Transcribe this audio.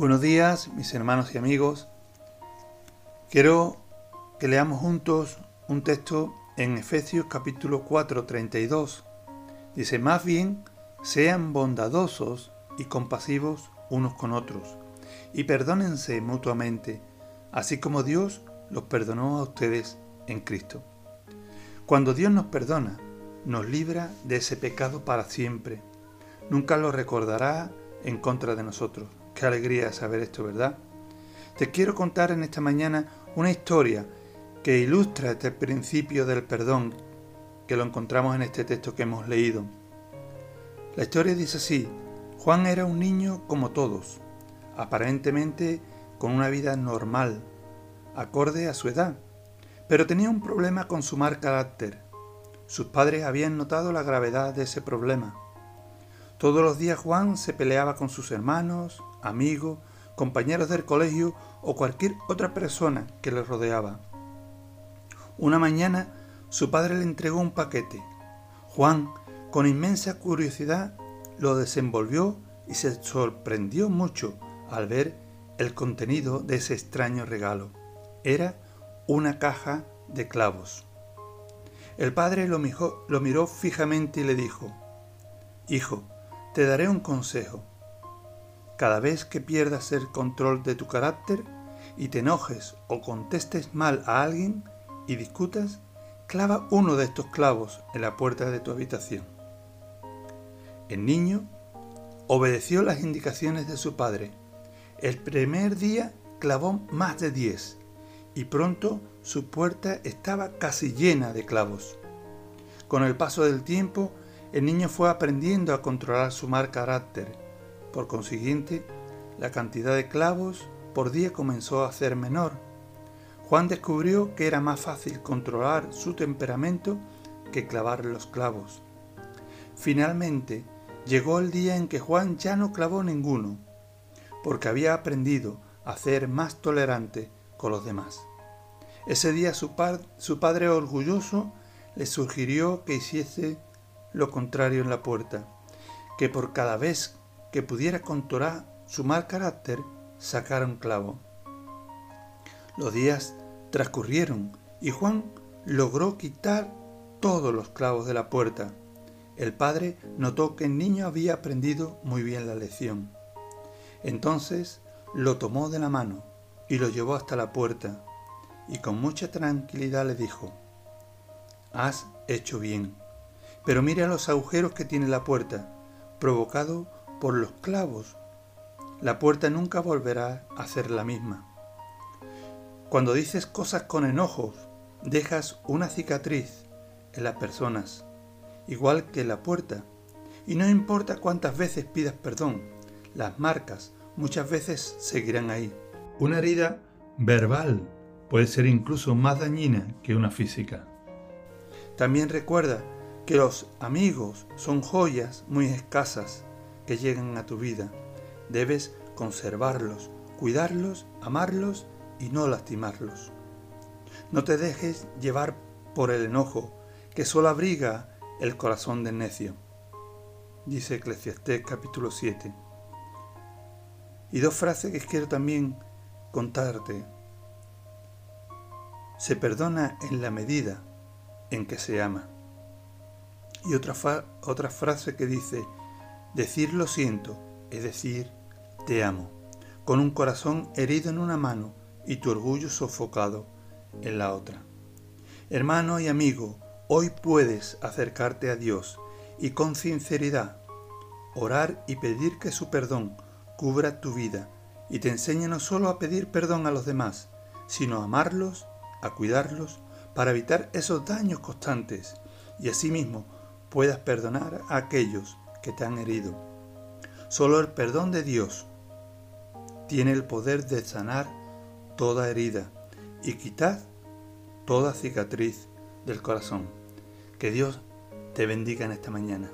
Buenos días, mis hermanos y amigos. Quiero que leamos juntos un texto en Efesios capítulo 4, 32. Dice, más bien, sean bondadosos y compasivos unos con otros, y perdónense mutuamente, así como Dios los perdonó a ustedes en Cristo. Cuando Dios nos perdona, nos libra de ese pecado para siempre. Nunca lo recordará en contra de nosotros. Qué alegría saber esto, ¿verdad? Te quiero contar en esta mañana una historia que ilustra este principio del perdón que lo encontramos en este texto que hemos leído. La historia dice así, Juan era un niño como todos, aparentemente con una vida normal, acorde a su edad, pero tenía un problema con su mal carácter. Sus padres habían notado la gravedad de ese problema. Todos los días Juan se peleaba con sus hermanos, amigos, compañeros del colegio o cualquier otra persona que le rodeaba. Una mañana su padre le entregó un paquete. Juan, con inmensa curiosidad, lo desenvolvió y se sorprendió mucho al ver el contenido de ese extraño regalo. Era una caja de clavos. El padre lo, lo miró fijamente y le dijo, Hijo, te daré un consejo. Cada vez que pierdas el control de tu carácter y te enojes o contestes mal a alguien y discutas, clava uno de estos clavos en la puerta de tu habitación. El niño obedeció las indicaciones de su padre. El primer día clavó más de diez y pronto su puerta estaba casi llena de clavos. Con el paso del tiempo, el niño fue aprendiendo a controlar su mal carácter. Por consiguiente, la cantidad de clavos por día comenzó a ser menor. Juan descubrió que era más fácil controlar su temperamento que clavar los clavos. Finalmente, llegó el día en que Juan ya no clavó ninguno, porque había aprendido a ser más tolerante con los demás. Ese día su, su padre orgulloso le sugirió que hiciese lo contrario en la puerta, que por cada vez que pudiera controlar su mal carácter, sacara un clavo. Los días transcurrieron y Juan logró quitar todos los clavos de la puerta. El padre notó que el niño había aprendido muy bien la lección. Entonces lo tomó de la mano y lo llevó hasta la puerta y con mucha tranquilidad le dijo, Has hecho bien pero mira los agujeros que tiene la puerta, provocado por los clavos. La puerta nunca volverá a ser la misma. Cuando dices cosas con enojos, dejas una cicatriz en las personas, igual que la puerta. Y no importa cuántas veces pidas perdón, las marcas muchas veces seguirán ahí. Una herida verbal puede ser incluso más dañina que una física. También recuerda que los amigos son joyas muy escasas que llegan a tu vida. Debes conservarlos, cuidarlos, amarlos y no lastimarlos. No te dejes llevar por el enojo que solo abriga el corazón del necio. Dice Eclesiastés capítulo 7. Y dos frases que quiero también contarte. Se perdona en la medida en que se ama. Y otra, otra frase que dice, decir lo siento es decir te amo, con un corazón herido en una mano y tu orgullo sofocado en la otra. Hermano y amigo, hoy puedes acercarte a Dios y con sinceridad orar y pedir que su perdón cubra tu vida y te enseñe no solo a pedir perdón a los demás, sino a amarlos, a cuidarlos, para evitar esos daños constantes y asimismo puedas perdonar a aquellos que te han herido. Solo el perdón de Dios tiene el poder de sanar toda herida y quitar toda cicatriz del corazón. Que Dios te bendiga en esta mañana.